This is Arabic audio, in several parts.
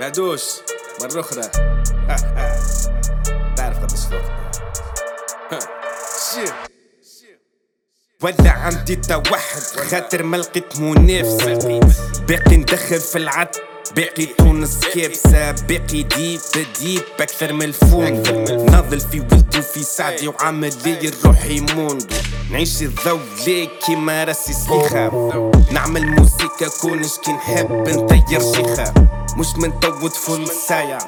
معدوش مرة أخرى. تعرف قداش فوق ولا عندي توحد خاطر ما لقيت منافس. باقي ندخل في العد باقي تونس كابسة باقي ديب ديب أكثر من الفون ناضل في ولدي وفي سعدي وعامل لي روحي موندو نعيش الضو ليك كيما راسي سليخة نعمل موسيقى كونش كي نحب نطير شيخة. مش من تو طفل سايع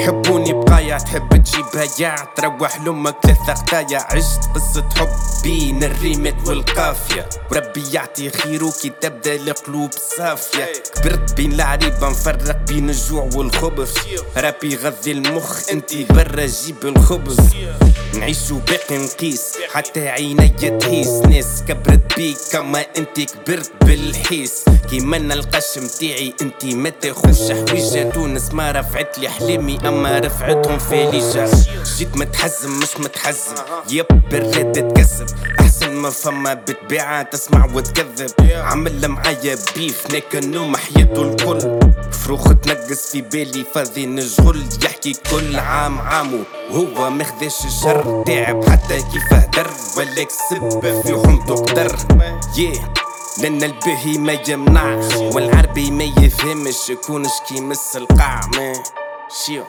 يحبوني بقايا تحب تجيب هيا. تروح لامك ثلاثة خطايا عشت قصة حب بين الريمات والقافية. وربي يعطي خيره كي تبدأ القلوب صافية. كبرت بين العريبة نفرق بين الجوع والخبز. رابي غذي المخ انتي برا جيب الخبز. نعيشو باقي نقيس حتى عيني تحيس ناس كبرت بيك كما انتي كبرت بالحيس. كيما القش متاعي انتي ما تاخوش حويجة. تونس ما رفعت لي حلامي اما رفعتهم فاليجة جيت متحزم مش متحزم. يب بالرد تكسب أحسن ما فما بتبيعة تسمع وتكذب. عمل معايا بيف لكنه محيته الكل. فروخ تنقص في بالي فاضي نشغل يحكي كل عام عامو هو مخدش الشر تعب حتى كيف هدر ولا كسب في حمضه قدر yeah. لأن البهي ما يمنعش. والعربي ما يفهمش. يكونش كي مس القاع ما شيو